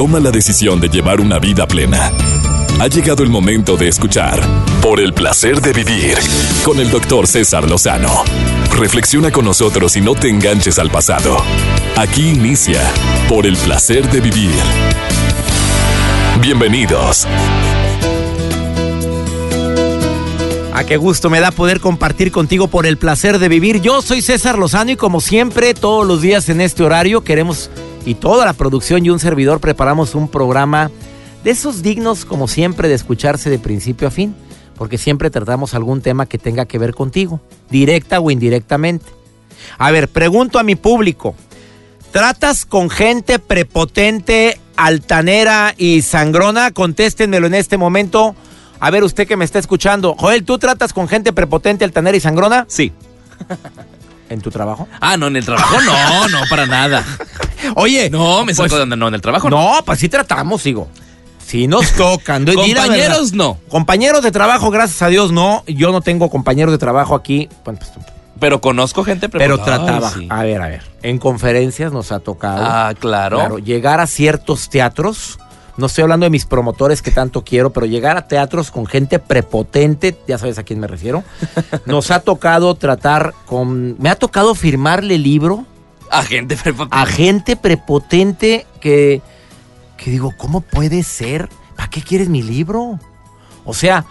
toma la decisión de llevar una vida plena. Ha llegado el momento de escuchar Por el placer de vivir con el doctor César Lozano. Reflexiona con nosotros y no te enganches al pasado. Aquí inicia Por el placer de vivir. Bienvenidos. A qué gusto me da poder compartir contigo por el placer de vivir. Yo soy César Lozano y como siempre, todos los días en este horario queremos, y toda la producción y un servidor preparamos un programa de esos dignos, como siempre, de escucharse de principio a fin, porque siempre tratamos algún tema que tenga que ver contigo, directa o indirectamente. A ver, pregunto a mi público, ¿tratas con gente prepotente, altanera y sangrona? Contéstenmelo en este momento. A ver, usted que me está escuchando. Joel, ¿tú tratas con gente prepotente, altanera y sangrona? Sí. ¿En tu trabajo? Ah, no, en el trabajo no, no, para nada. Oye. No, me saco pues- de onda, no, en el trabajo no. No, pues sí tratamos, digo. Sí nos tocan. Compañeros, no. Compañeros de trabajo, gracias a Dios, no. Yo no tengo compañeros de trabajo aquí. Bueno, pues, Pero conozco gente pero preparada. trataba. Ay, sí. A ver, a ver. En conferencias nos ha tocado. Ah, claro. Claro, llegar a ciertos teatros. No estoy hablando de mis promotores que tanto quiero, pero llegar a teatros con gente prepotente, ya sabes a quién me refiero. Nos ha tocado tratar con. Me ha tocado firmarle libro A gente preparada. a gente prepotente que, que digo, ¿cómo puede ser? ¿Para qué quieres mi libro? O sea,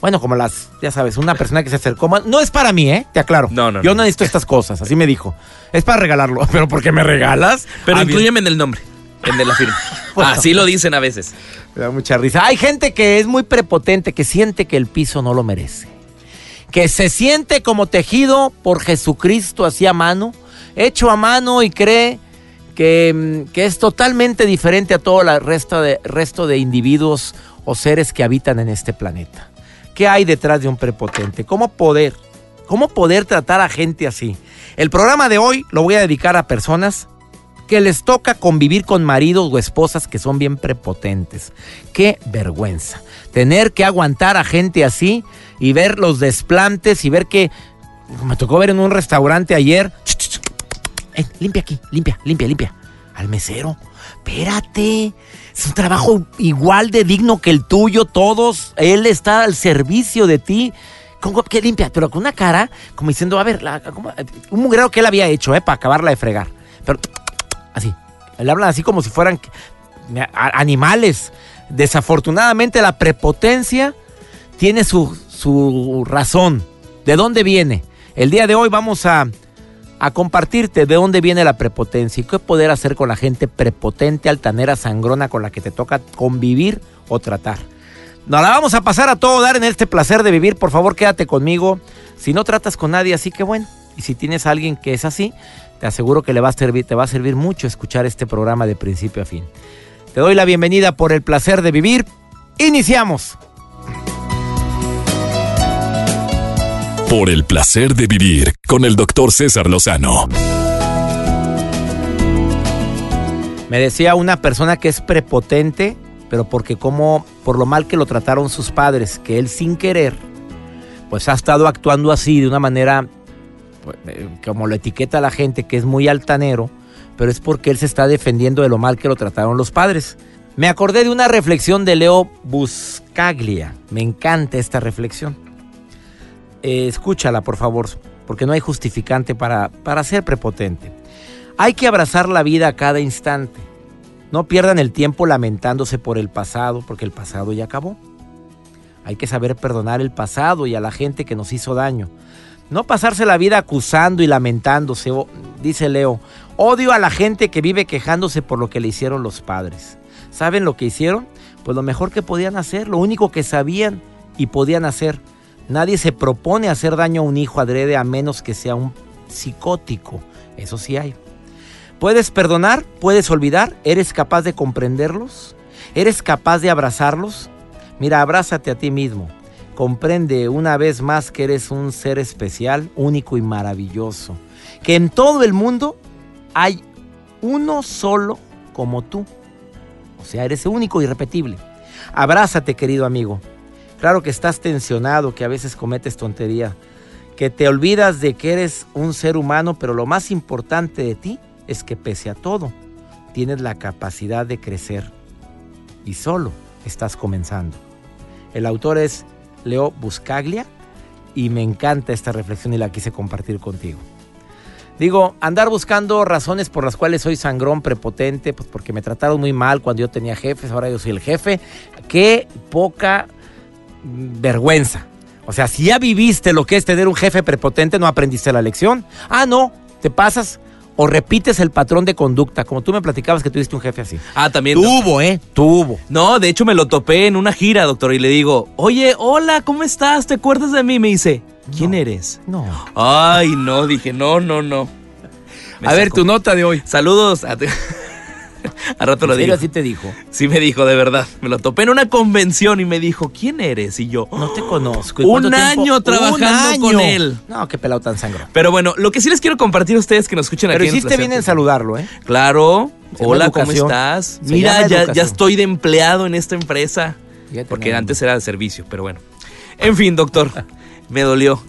bueno, como las, ya sabes, una persona que se acercó, no es para mí, ¿eh? Te aclaro. No, no, Yo no. necesito estas cosas, así me dijo. Es para regalarlo, pero ¿por qué me regalas? Pero Ah, incluyeme en el nombre, en de la firma. Bueno. Así lo dicen a veces. Me da mucha risa. Hay gente que es muy prepotente, que siente que el piso no lo merece. Que se siente como tejido por Jesucristo así a mano, hecho a mano y cree que, mm, que es totalmente diferente a todo el resto de, resto de individuos o seres que habitan en este planeta. ¿Qué hay detrás de un prepotente? ¿Cómo poder? ¿Cómo poder tratar a gente así? El programa de hoy lo voy a dedicar a personas que les toca convivir con maridos o esposas que son bien prepotentes. Qué vergüenza. Tener que aguantar a gente así y ver los desplantes y ver que... Me tocó ver en un restaurante ayer... Eh, limpia aquí, limpia, limpia, limpia. Al mesero. Espérate. Es un trabajo igual de digno que el tuyo, todos. Él está al servicio de ti. ¿Cómo que limpia? Pero con una cara como diciendo, a ver, un mugrero que él había hecho, ¿eh? Para acabarla de fregar. Pero así. Le hablan así como si fueran animales. Desafortunadamente la prepotencia tiene su, su razón. ¿De dónde viene? El día de hoy vamos a, a compartirte de dónde viene la prepotencia y qué poder hacer con la gente prepotente, altanera, sangrona con la que te toca convivir o tratar. Nos la vamos a pasar a todo dar en este placer de vivir. Por favor, quédate conmigo. Si no tratas con nadie, así que bueno. Y si tienes a alguien que es así, te aseguro que le va a servir, te va a servir mucho escuchar este programa de principio a fin. Te doy la bienvenida por el placer de vivir. Iniciamos. Por el placer de vivir con el doctor César Lozano. Me decía una persona que es prepotente, pero porque como por lo mal que lo trataron sus padres, que él sin querer, pues ha estado actuando así de una manera como lo etiqueta la gente, que es muy altanero, pero es porque él se está defendiendo de lo mal que lo trataron los padres. Me acordé de una reflexión de Leo Buscaglia. Me encanta esta reflexión. Eh, escúchala, por favor, porque no hay justificante para, para ser prepotente. Hay que abrazar la vida a cada instante. No pierdan el tiempo lamentándose por el pasado, porque el pasado ya acabó. Hay que saber perdonar el pasado y a la gente que nos hizo daño. No pasarse la vida acusando y lamentándose, dice Leo. Odio a la gente que vive quejándose por lo que le hicieron los padres. ¿Saben lo que hicieron? Pues lo mejor que podían hacer, lo único que sabían y podían hacer. Nadie se propone hacer daño a un hijo adrede a menos que sea un psicótico. Eso sí hay. ¿Puedes perdonar? ¿Puedes olvidar? ¿Eres capaz de comprenderlos? ¿Eres capaz de abrazarlos? Mira, abrázate a ti mismo. Comprende una vez más que eres un ser especial, único y maravilloso. Que en todo el mundo hay uno solo como tú. O sea, eres único y irrepetible. Abrázate, querido amigo. Claro que estás tensionado, que a veces cometes tontería, que te olvidas de que eres un ser humano, pero lo más importante de ti es que pese a todo, tienes la capacidad de crecer y solo estás comenzando. El autor es Leo Buscaglia y me encanta esta reflexión y la quise compartir contigo. Digo, andar buscando razones por las cuales soy sangrón, prepotente, pues porque me trataron muy mal cuando yo tenía jefes, ahora yo soy el jefe. Qué poca mm, vergüenza. O sea, si ya viviste lo que es tener un jefe prepotente, no aprendiste la lección. Ah, no, te pasas o repites el patrón de conducta, como tú me platicabas que tuviste un jefe así. Ah, también. Tuvo, ¿eh? Tuvo. No, de hecho me lo topé en una gira, doctor, y le digo, oye, hola, ¿cómo estás? ¿Te acuerdas de mí? Me dice, ¿quién No. eres? No. Ay, no, dije, no, no, no. Me A ver, tu nota de hoy. Saludos. A, a rato lo ¿En serio digo. así te dijo? Sí me dijo, de verdad. Me lo topé en una convención y me dijo, ¿quién eres? Y yo, No te conozco. ¿Y Un tiempo? año trabajando con él. No, qué pelado tan sangrón. Pero bueno, lo que sí les quiero compartir a ustedes que nos escuchan Pero aquí en hiciste bien en saludarlo, ¿eh? Claro. Se Hola, ¿cómo estás? Se Mira, ya, estoy de empleado en esta empresa. Porque antes era de servicio, pero bueno. En fin, doctor, me dolió.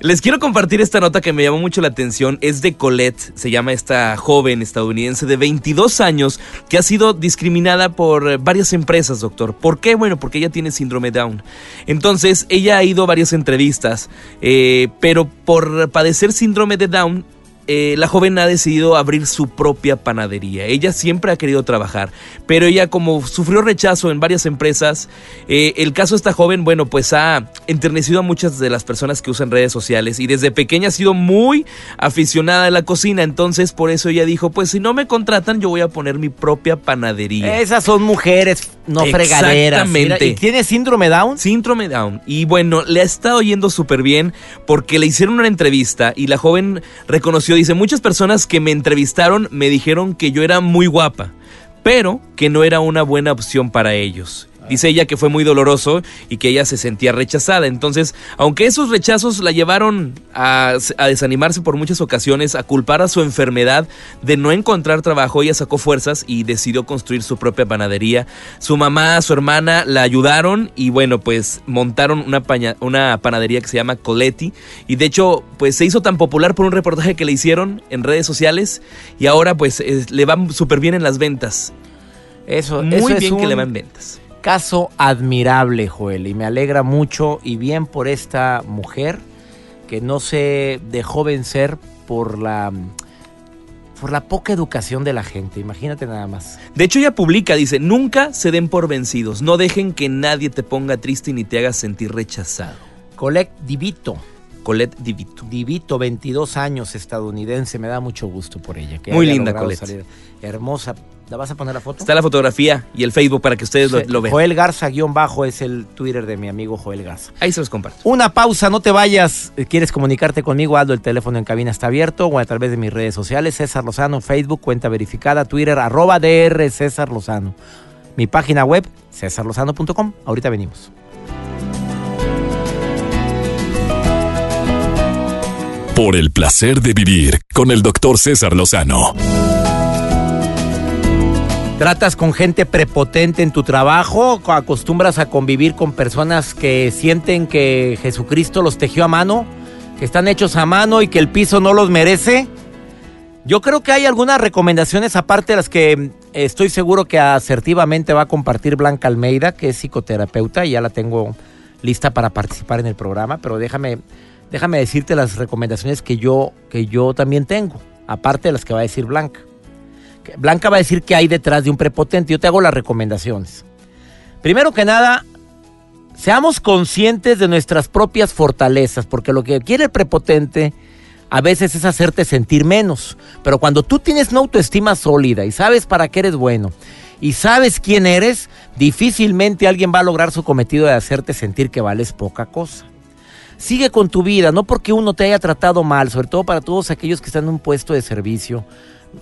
Les quiero compartir esta nota que me llamó mucho la atención. Es de Colette, se llama esta joven estadounidense de 22 años que ha sido discriminada por eh, varias empresas, doctor. ¿Por qué? Bueno, porque ella tiene síndrome Down. Entonces, ella ha ido a varias entrevistas, eh, pero por padecer síndrome de Down, eh, la joven ha decidido abrir su propia panadería. Ella siempre ha querido trabajar, pero ella como sufrió rechazo en varias empresas, eh, el caso de esta joven, bueno, pues ha enternecido a muchas de las personas que usan redes sociales y desde pequeña ha sido muy aficionada a la cocina, entonces por eso ella dijo, pues si no me contratan yo voy a poner mi propia panadería. Esas son mujeres, no fregaderas. Exactamente. ¿Y tiene síndrome Down? Síndrome Down. Y bueno, le ha estado yendo súper bien porque le hicieron una entrevista y la joven reconoció, dice, muchas personas que me entrevistaron me dijeron que yo era muy guapa, pero que no era una buena opción para ellos. Dice ella que fue muy doloroso y que ella se sentía rechazada. Entonces, aunque esos rechazos la llevaron a, a desanimarse por muchas ocasiones, a culpar a su enfermedad de no encontrar trabajo, ella sacó fuerzas y decidió construir su propia panadería. Su mamá, su hermana la ayudaron y bueno, pues montaron una, paña- una panadería que se llama Coletti. Y de hecho, pues se hizo tan popular por un reportaje que le hicieron en redes sociales y ahora pues es- le va súper bien en las ventas. Eso, Muy eso es bien que un le va en ventas. Caso admirable, Joel, y me alegra mucho y bien por esta mujer que no se dejó vencer por la por la poca educación de la gente. Imagínate nada más. De hecho, ella publica, dice, nunca se den por vencidos, no dejen que nadie te ponga triste ni te haga sentir rechazado. Colette Divito, Colette Divito. Divito, 22 años, estadounidense, me da mucho gusto por ella. que Muy linda, Colette. salir. Hermosa. ¿La vas a poner la foto? Está la fotografía y el Facebook para que ustedes lo, vean. Joel Garza, guion bajo, es el Twitter de mi amigo Joel Garza. Ahí se los comparto. Una pausa, no te vayas. ¿Quieres comunicarte conmigo? Aldo, el teléfono en cabina está abierto o a través de mis redes sociales. César Lozano, Facebook, cuenta verificada, Twitter, arroba DR César Lozano. Mi página web, cesarlozano.com. Ahorita venimos. Por el placer de vivir con el doctor César Lozano. ¿Tratas con gente prepotente en tu trabajo? ¿Acostumbras a convivir con personas que sienten que Jesucristo los tejió a mano? ¿Que están hechos a mano y que el piso no los merece? Yo creo que hay algunas recomendaciones, aparte de las que mm, estoy seguro que asertivamente va a compartir Blanca Almeida, que es psicoterapeuta, y ya la tengo lista para participar en el programa, pero déjame, déjame decirte las recomendaciones que yo, que yo también tengo, aparte de las que va a decir Blanca. Blanca va a decir que hay detrás de un prepotente, yo te hago las recomendaciones. Primero que nada, seamos conscientes de nuestras propias fortalezas, porque lo que quiere el prepotente a veces es hacerte sentir menos. Pero cuando tú tienes una autoestima sólida y sabes para qué eres bueno y sabes quién eres, difícilmente alguien va a lograr su cometido de hacerte sentir que vales poca cosa. Sigue con tu vida, no porque uno te haya tratado mal, sobre todo para todos aquellos que están en un puesto de servicio.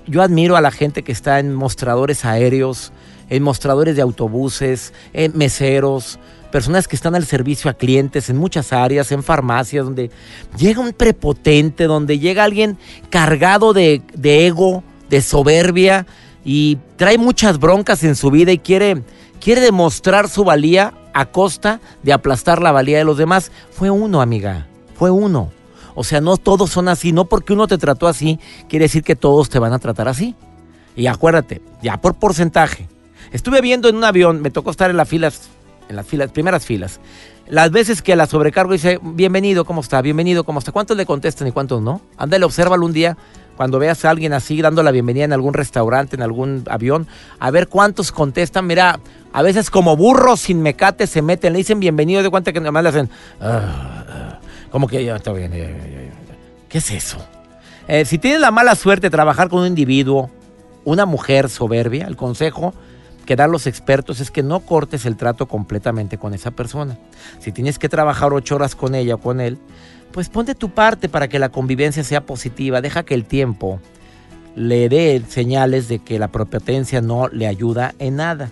Yo admiro a la gente que está en mostradores aéreos, en mostradores de autobuses, en meseros, personas que están al servicio a clientes en muchas áreas, en farmacias, donde llega un prepotente, donde llega alguien cargado de, de ego, de soberbia y trae muchas broncas en su vida y quiere, quiere demostrar su valía a costa de aplastar la valía de los demás. Fue uno, amiga, fue uno. O sea, no todos son así, no porque uno te trató así, quiere decir que todos te van a tratar así. Y acuérdate, ya por porcentaje, Estuve viendo en un avión, me tocó estar en las filas, en las filas, primeras filas. Las veces que la sobrecargo dice, bienvenido, ¿cómo está? Bienvenido, ¿cómo está? ¿Cuántos le contestan y cuántos no? Ándale, obsérvalo un día cuando veas a alguien así dando la bienvenida en algún restaurante, en algún avión, a ver cuántos contestan. Mira, a veces como burros sin mecate se meten, le dicen bienvenido, de cuenta que nada más le hacen, "Ah, ah", como que ya está bien. ya, ya, ya". ¿Qué es eso? Eh, si tienes la mala suerte de trabajar con un individuo, una mujer soberbia, el consejo que dan los expertos es que no cortes el trato completamente con esa persona. Si tienes que trabajar ocho horas con ella o con él, pues ponte tu parte para que la convivencia sea positiva. Deja que el tiempo le dé señales de que la prepotencia no le ayuda en nada.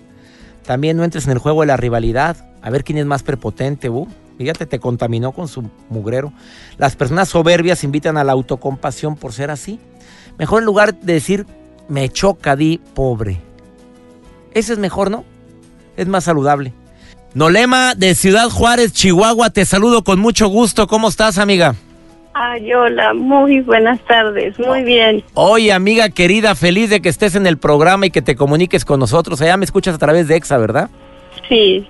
También no entres en el juego de la rivalidad, a ver quién es más prepotente. Uh, fíjate, te contaminó con su mugrero. Las personas soberbias invitan a la autocompasión por ser así. Mejor en lugar de decir, me choca, di pobre. Ese es mejor, ¿no? Es más saludable. Nolema de Ciudad Juárez, Chihuahua, te saludo con mucho gusto. ¿Cómo estás, amiga? Ay, hola, muy buenas tardes, muy bien. Oye, amiga querida, feliz de que estés en el programa y que te comuniques con nosotros. Allá me escuchas a través de EXA, ¿verdad? Sí,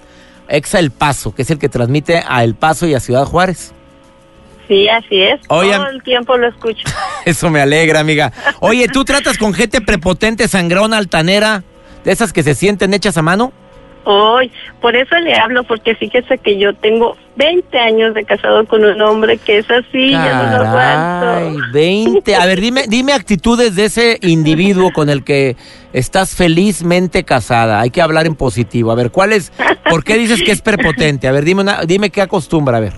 EXA El Paso, que es el que transmite a El Paso y a Ciudad Juárez. sí, así es. Oye, Todo el tiempo lo escucho. Eso me alegra, amiga. Oye, ¿tú tratas con gente prepotente, sangrona, altanera, de esas que se sienten hechas a mano? Hoy, por eso le hablo, porque fíjese que yo tengo 20 años de casado con un hombre que es así, ya no lo aguanto. 20. A ver, dime, dime actitudes de ese individuo con el que estás felizmente casada. Hay que hablar en positivo. A ver, ¿cuál es? ¿Por qué dices que es prepotente? A ver, dime, una, dime qué acostumbra. A ver.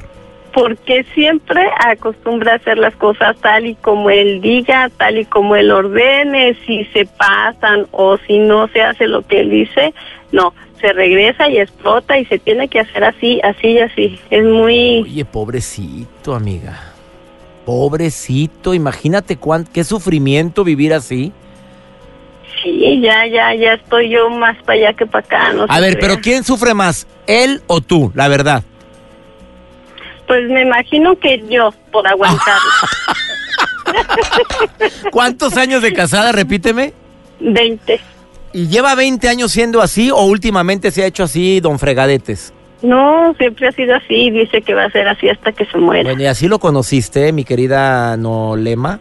Porque siempre acostumbra a hacer las cosas tal y como él diga, tal y como él ordene, si se pasan o si no se hace lo que él dice, no, se regresa y explota y se tiene que hacer así, así y así. Es muy... Oye, pobrecito, amiga. Pobrecito, imagínate cuán, qué sufrimiento vivir así. Sí, ya, ya, ya estoy yo más para allá que para acá. No A ver, crea. pero ¿quién sufre más? ¿Él o tú? La verdad. Pues me imagino que yo, por aguantarlo. ¿Cuántos años de casada? Repíteme. 20. ¿Y lleva 20 años siendo así o últimamente se ha hecho así, don Fregadetes? No, siempre ha sido así. Dice que va a ser así hasta que se muera. Bueno, y así lo conociste, mi querida Nolema.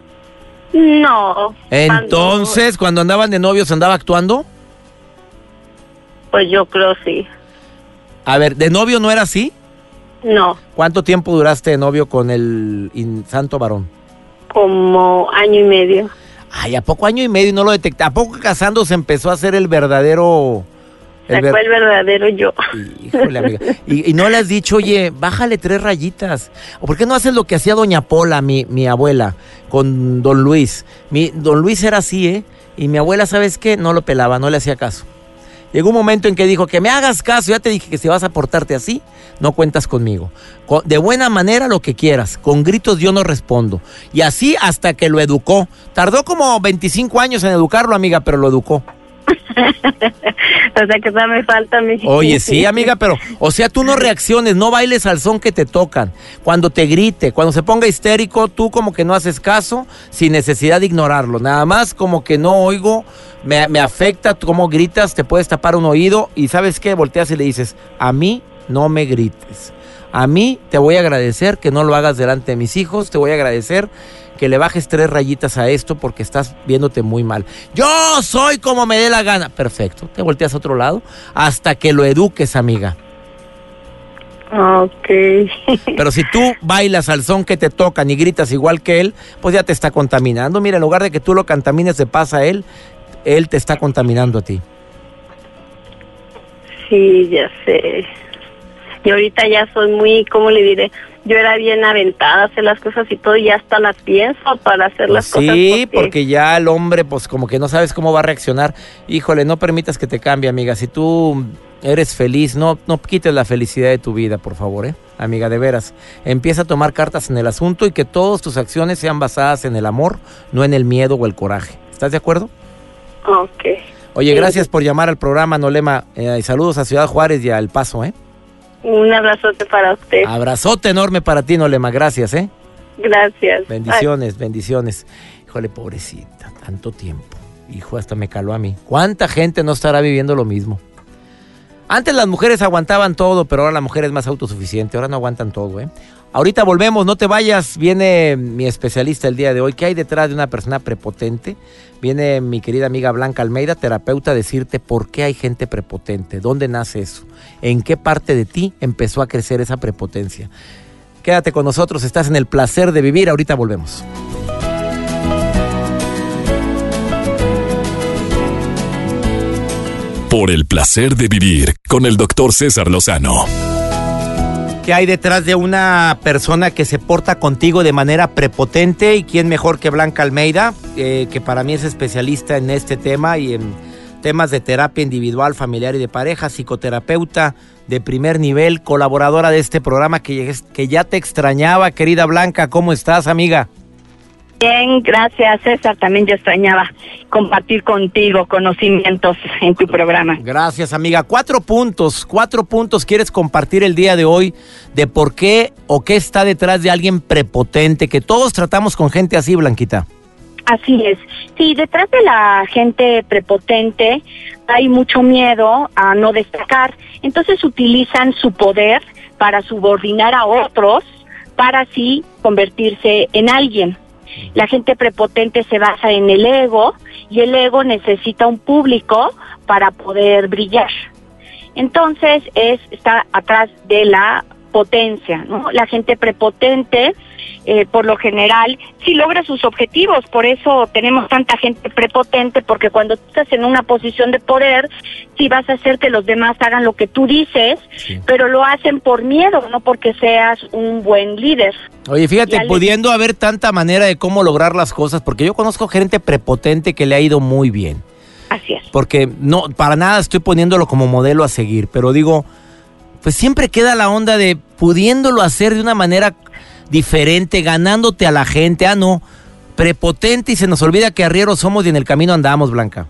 No. Entonces, cuando andaban de novios, ¿andaba actuando? pues yo creo sí. A ver, ¿de novio no era así? No, ¿Cuánto tiempo duraste de novio con el santo varón? como año y medio. Ay, ¿a poco año y medio y no lo detecté? ¿A poco casándose empezó a ser el verdadero... el ver- Sacó el verdadero yo. Híjole, amiga. Y, y no le has dicho, oye, bájale tres rayitas. ¿O por qué no haces lo que hacía doña Pola, mi, mi abuela, con don Luis? Mi, don Luis era así, ¿eh? Y mi abuela, ¿sabes qué? No lo pelaba, no le hacía caso. Llegó un momento en que dijo, que me hagas caso, ya te dije que si vas a portarte así, no cuentas conmigo. Co- De buena manera lo que quieras, con gritos yo no respondo. Y así hasta que lo educó. Tardó como 25 años en educarlo, amiga, pero lo educó. o sea que me falta. Oye, sí, amiga, pero, o sea, tú no reacciones, no bailes al son que te tocan. Cuando te grite, cuando se ponga histérico, tú como que no haces caso sin necesidad de ignorarlo. Nada más como que no oigo, me, me afecta cómo gritas, te puedes tapar un oído y ¿sabes qué? Volteas y le dices, a mí no me grites. A mí te voy a agradecer que no lo hagas delante de mis hijos, te voy a agradecer que le bajes tres rayitas a esto porque estás viéndote muy mal. Yo soy como me dé la gana. Perfecto, te volteas a otro lado hasta que lo eduques, amiga. Ok. Pero si tú bailas al son que te tocan y gritas igual que él, pues ya te está contaminando. Mira, en lugar de que tú lo contamines de paz a él, él te está contaminando a ti. Sí, ya sé. Y ahorita ya soy muy, ¿cómo le diré? Yo era bien aventada a hacer las cosas y todo, y hasta las pienso para hacer las Pues cosas. sí, porque ya el hombre, pues como que no sabes cómo va a reaccionar. Híjole, no permitas que te cambie, amiga. Si tú eres feliz, no, no quites la felicidad de tu vida, por favor, ¿eh? Amiga, de veras. Empieza a tomar cartas en el asunto y que todas tus acciones sean basadas en el amor, no en el miedo o el coraje. ¿Estás de acuerdo? Ok. Oye, Sí. gracias por llamar al programa, Nolema. Eh, y saludos a Ciudad Juárez y al Paso, ¿eh? Un abrazote para usted. Abrazote enorme para ti, Nolema. Gracias, ¿eh? Gracias. Bendiciones, bendiciones. Híjole, pobrecita, tanto tiempo. hijo, hasta me caló a mí. ¿Cuánta gente no estará viviendo lo mismo? Antes las mujeres aguantaban todo, pero ahora la mujer es más autosuficiente. Ahora no aguantan todo, ¿eh? Ahorita volvemos, no te vayas. Viene mi especialista el día de hoy. ¿Qué hay detrás de una persona prepotente? Viene mi querida amiga Blanca Almeida, terapeuta, a decirte por qué hay gente prepotente, dónde nace eso, en qué parte de ti empezó a crecer esa prepotencia. Quédate con nosotros, estás en el placer de vivir. Ahorita volvemos. Por el placer de vivir con el doctor César Lozano. ¿Qué hay detrás de una persona que se porta contigo de manera prepotente? ¿Y quién mejor que Blanca Almeida, eh, que para mí es especialista en este tema y en temas de terapia individual, familiar y de pareja, psicoterapeuta de primer nivel, colaboradora de este programa que, que ya te extrañaba, querida Blanca. ¿Cómo estás, amiga? Bien, gracias César. También yo extrañaba compartir contigo conocimientos en tu programa. Gracias amiga. Cuatro puntos, cuatro puntos quieres compartir el día de hoy de por qué o qué está detrás de alguien prepotente, que todos tratamos con gente así, Blanquita. Así es. Sí, detrás de la gente prepotente hay mucho miedo a no destacar. Entonces utilizan su poder para subordinar a otros para así convertirse en alguien. La gente prepotente se basa en el ego y el ego necesita un público para poder brillar. Entonces es está atrás de la potencia, ¿no? La gente prepotente, eh, por lo general, sí logra sus objetivos, por eso tenemos tanta gente prepotente, porque cuando estás en una posición de poder, sí vas a hacer que los demás hagan lo que tú dices, pero lo hacen por miedo, no porque seas un buen líder. Oye, fíjate, pudiendo haber tanta manera de cómo lograr las cosas, porque yo conozco gente prepotente que le ha ido muy bien. Así es. Porque no, para nada estoy poniéndolo como modelo a seguir, pero digo, pues siempre queda la onda de pudiéndolo hacer de una manera diferente, ganándote a la gente. Ah, no, prepotente y se nos olvida que arrieros somos y en el camino andamos, Blanca.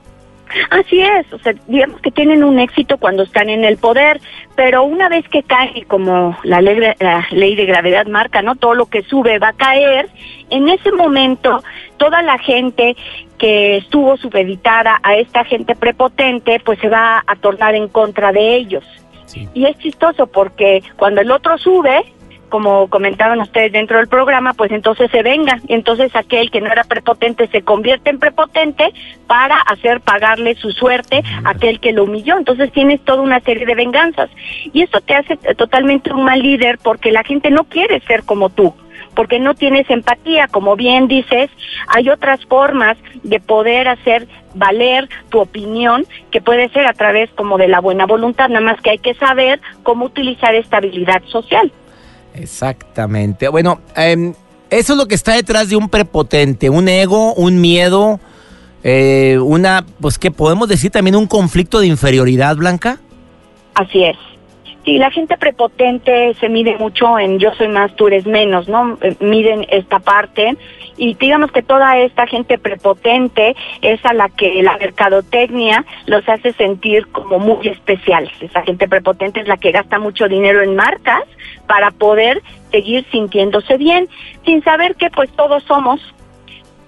Así es, o sea, digamos que tienen un éxito cuando están en el poder, pero una vez que cae, como la ley, la ley de gravedad marca, ¿no? Todo lo que sube va a caer, en ese momento toda la gente que estuvo supeditada a esta gente prepotente, pues se va a tornar en contra de ellos. Y es chistoso porque cuando el otro sube, como comentaban ustedes dentro del programa, pues entonces se venga. Y entonces aquel que no era prepotente se convierte en prepotente para hacer pagarle su suerte a aquel que lo humilló. Entonces tienes toda una serie de venganzas. Y eso te hace totalmente un mal líder porque la gente no quiere ser como tú porque no tienes empatía. Como bien dices, hay otras formas de poder hacer valer tu opinión que puede ser a través como de la buena voluntad, nada más que hay que saber cómo utilizar esta habilidad social. Exactamente. Bueno, em, eso es lo que está detrás de un prepotente, un ego, un miedo, eh, una, pues que podemos decir también un conflicto de inferioridad, Blanca. Así es. Sí, la gente prepotente se mide mucho en yo soy más, tú eres menos, ¿no? Eh, miden esta parte y digamos que toda esta gente prepotente es a la que la mercadotecnia los hace sentir como muy especiales. Esa gente prepotente es la que gasta mucho dinero en marcas para poder seguir sintiéndose bien, sin saber que pues todos somos,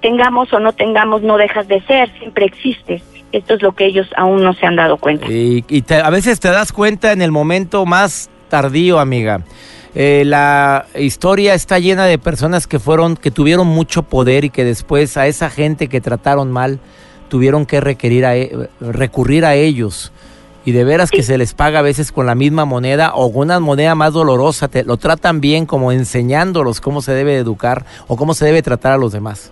tengamos o no tengamos, no dejas de ser, siempre existes. Esto es lo que ellos aún no se han dado cuenta. Y, a veces te das cuenta en el momento más tardío, amiga. Eh, la historia está llena de personas que fueron, que tuvieron mucho poder y que después a esa gente que trataron mal tuvieron que requerir a, e, recurrir a ellos. Y de veras que se les paga a veces con la misma moneda o con una moneda más dolorosa. Te, lo tratan bien como enseñándolos cómo se debe educar o cómo se debe tratar a los demás.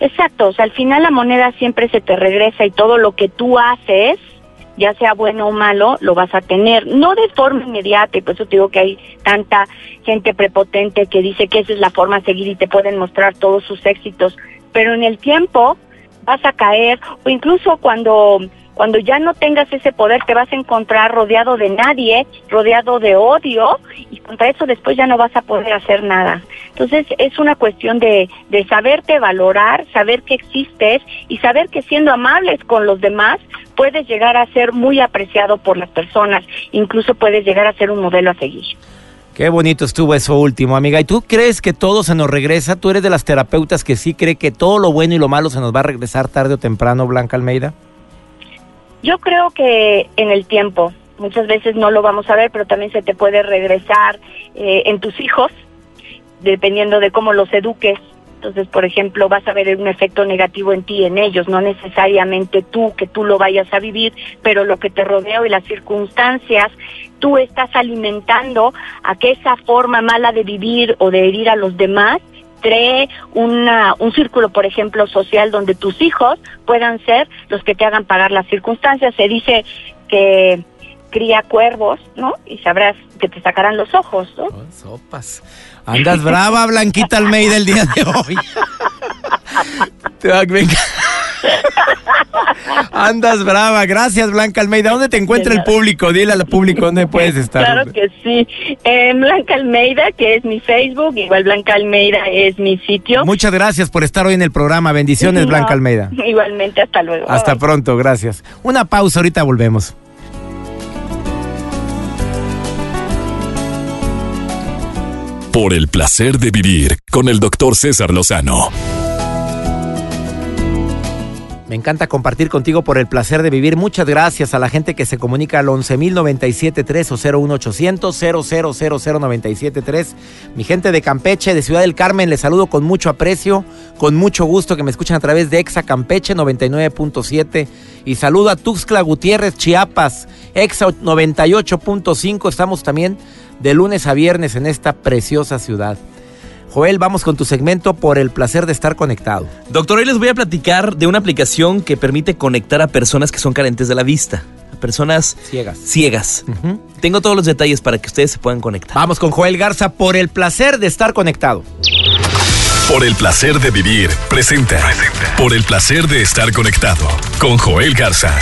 Exacto, o sea, al final la moneda siempre se te regresa y todo lo que tú haces, ya sea bueno o malo, lo vas a tener, no de forma inmediata, y por eso te digo que hay tanta gente prepotente que dice que esa es la forma a seguir y te pueden mostrar todos sus éxitos, pero en el tiempo vas a caer, o incluso cuando cuando ya no tengas ese poder te vas a encontrar rodeado de nadie, rodeado de odio y contra eso después ya no vas a poder hacer nada. Entonces es una cuestión de, de saberte valorar, saber que existes y saber que siendo amables con los demás puedes llegar a ser muy apreciado por las personas, incluso puedes llegar a ser un modelo a seguir. Qué bonito estuvo eso último, amiga. ¿Y tú crees que todo se nos regresa? ¿Tú eres de las terapeutas que sí cree que todo lo bueno y lo malo se nos va a regresar tarde o temprano, Blanca Almeida? Yo creo que en el tiempo, muchas veces no lo vamos a ver, pero también se te puede regresar eh, en tus hijos, dependiendo de cómo los eduques. Entonces, por ejemplo, vas a ver un efecto negativo en ti, en ellos, no necesariamente tú, que tú lo vayas a vivir, pero lo que te rodea y las circunstancias, tú estás alimentando a que esa forma mala de vivir o de herir a los demás cree una, un círculo, por ejemplo, social donde tus hijos puedan ser los que te hagan pagar las circunstancias. Se dice que cría cuervos, ¿no? Y sabrás que te sacarán los ojos, ¿no? Oh, sopas. Andas brava, Blanquita Almeida, el día de hoy. Andas brava. Gracias, Blanca Almeida. ¿Dónde te encuentra el público? Dile al público dónde puedes estar. Claro que sí. En Blanca Almeida, que es mi Facebook, igual Blanca Almeida es mi sitio. Muchas gracias por estar hoy en el programa. Bendiciones, Blanca Almeida. Igualmente, hasta luego. Hasta pronto, gracias. Una pausa, ahorita volvemos. Por el placer de vivir con el doctor César Lozano. Me encanta compartir contigo por el placer de vivir. Muchas gracias a la gente que se comunica al 11.097.3 o 01800 Mi gente de Campeche, de Ciudad del Carmen, les saludo con mucho aprecio, con mucho gusto que me escuchan a través de Exa Campeche 99.7. Y saludo a Tuxtla Gutiérrez, Chiapas, Exa 98.5. Estamos también de lunes a viernes en esta preciosa ciudad. Joel, vamos con tu segmento por el placer de estar conectado. Doctor, hoy les voy a platicar de una aplicación que permite conectar a personas que son carentes de la vista. A personas ciegas. Ciegas. Tengo todos los detalles para que ustedes se puedan conectar. Vamos con Joel Garza por el placer de estar conectado. Por el placer de vivir, presenta. presenta. Por el placer de estar conectado con Joel Garza.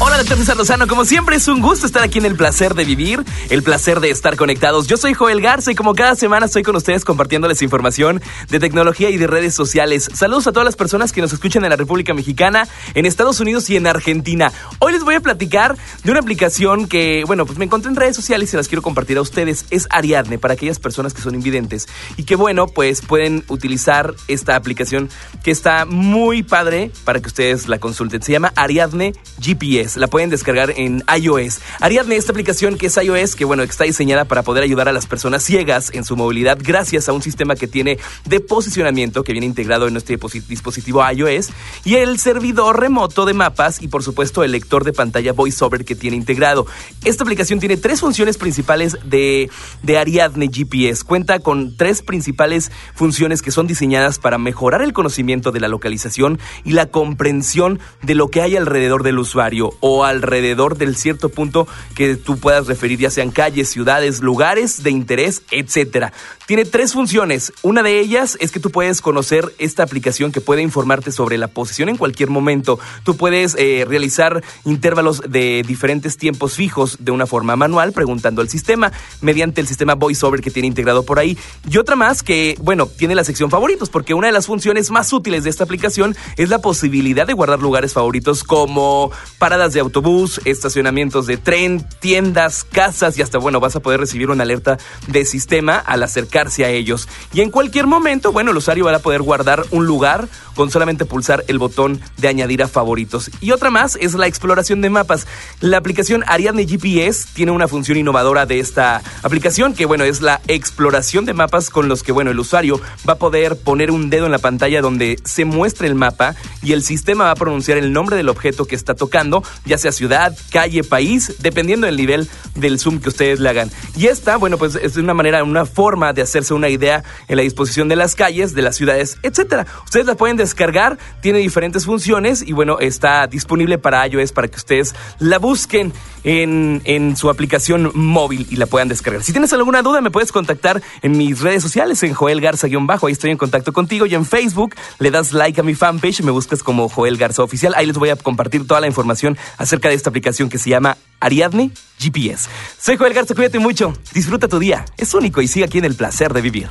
Hola, doctor César Lozano. Como siempre, es un gusto estar aquí en el placer de vivir, el placer de estar conectados. Yo soy Joel Garza y como cada semana estoy con ustedes compartiéndoles información de tecnología y de redes sociales. Saludos a todas las personas que nos escuchan en la República Mexicana, en Estados Unidos y en Argentina. Hoy les voy a platicar de una aplicación que, bueno, pues me encontré en redes sociales y se las quiero compartir a ustedes. Es Ariadne para aquellas personas que son invidentes y que, bueno, pues pueden utilizar esta aplicación que está muy padre para que ustedes la consulten. Se llama Ariadne GPS la pueden descargar en iOS. Ariadne, esta aplicación que es iOS, que bueno, está diseñada para poder ayudar a las personas ciegas en su movilidad gracias a un sistema que tiene de posicionamiento que viene integrado en nuestro dispositivo iOS y el servidor remoto de mapas y por supuesto el lector de pantalla VoiceOver que tiene integrado. Esta aplicación tiene tres funciones principales de, de Ariadne GPS. Cuenta con tres principales funciones que son diseñadas para mejorar el conocimiento de la localización y la comprensión de lo que hay alrededor del usuario o alrededor del cierto punto que tú puedas referir, ya sean calles, ciudades, lugares de interés, etcétera. Tiene tres funciones. Una de ellas es que tú puedes conocer esta aplicación que puede informarte sobre la posición en cualquier momento. Tú puedes eh, realizar intervalos de diferentes tiempos fijos de una forma manual, preguntando al sistema, mediante el sistema VoiceOver que tiene integrado por ahí. Y otra más que, bueno, tiene la sección favoritos, porque una de las funciones más útiles de esta aplicación es la posibilidad de guardar lugares favoritos como paradas de autobús, estacionamientos de tren, tiendas, casas y hasta, bueno, vas a poder recibir una alerta de sistema al a ellos. Y en cualquier momento, bueno, el usuario va a poder guardar un lugar con solamente pulsar el botón de añadir a favoritos. Y otra más es la exploración de mapas. La aplicación Ariadne GPS tiene una función innovadora de esta aplicación que, bueno, es la exploración de mapas con los que, bueno, el usuario va a poder poner un dedo en la pantalla donde se muestre el mapa y el sistema va a pronunciar el nombre del objeto que está tocando ya sea ciudad, calle, país, dependiendo del nivel del zoom que ustedes le hagan. Y esta, bueno, pues es una manera, una forma de hacerse una idea en la disposición de las calles, de las ciudades, etcétera. Ustedes la pueden descargar, tiene diferentes funciones y bueno, está disponible para iOS para que ustedes la busquen en, en su aplicación móvil y la puedan descargar. Si tienes alguna duda, me puedes contactar en mis redes sociales, en Joel Garza-bajo, ahí estoy en contacto contigo y en Facebook le das like a mi fanpage, me buscas como Joel Garza Oficial, ahí les voy a compartir toda la información acerca de esta aplicación que se llama Ariadne GPS. Soy Joel Garza, cuídate mucho, disfruta tu día, es único y sigue aquí en el placer de vivir.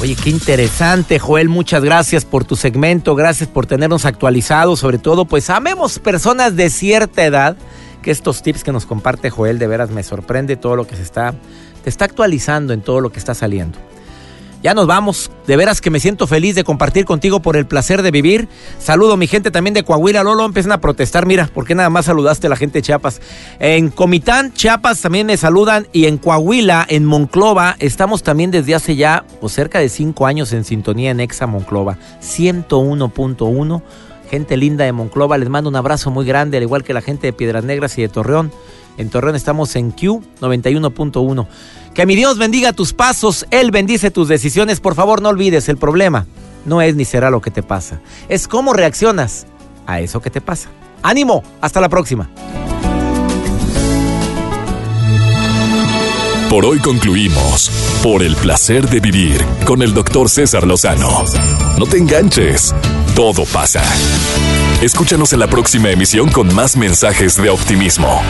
Oye, qué interesante, Joel. Muchas gracias por tu segmento, gracias por tenernos actualizados, sobre todo, pues amemos personas de cierta edad que estos tips que nos comparte Joel de veras me sorprende todo lo que se está, te está actualizando en todo lo que está saliendo. Ya nos vamos. De veras que me siento feliz de compartir contigo por el placer de vivir. Saludo a mi gente también de Coahuila. Lolo, empiezan a protestar. Mira, ¿por qué nada más saludaste a la gente de Chiapas? En Comitán, Chiapas también me saludan. Y en Coahuila, en Monclova, estamos también desde hace ya pues, cerca de cinco años en sintonía en Exa Monclova. 101.1. Gente linda de Monclova, les mando un abrazo muy grande, al igual que la gente de Piedras Negras y de Torreón. En Torreón estamos en Q 91.1. Que mi Dios bendiga tus pasos, Él bendice tus decisiones. Por favor, no olvides, el problema no es ni será lo que te pasa, es cómo reaccionas a eso que te pasa. Ánimo, hasta la próxima. Por hoy concluimos. Por el placer de vivir con el doctor César Lozano. No te enganches. Todo pasa. Escúchanos en la próxima emisión con más mensajes de optimismo.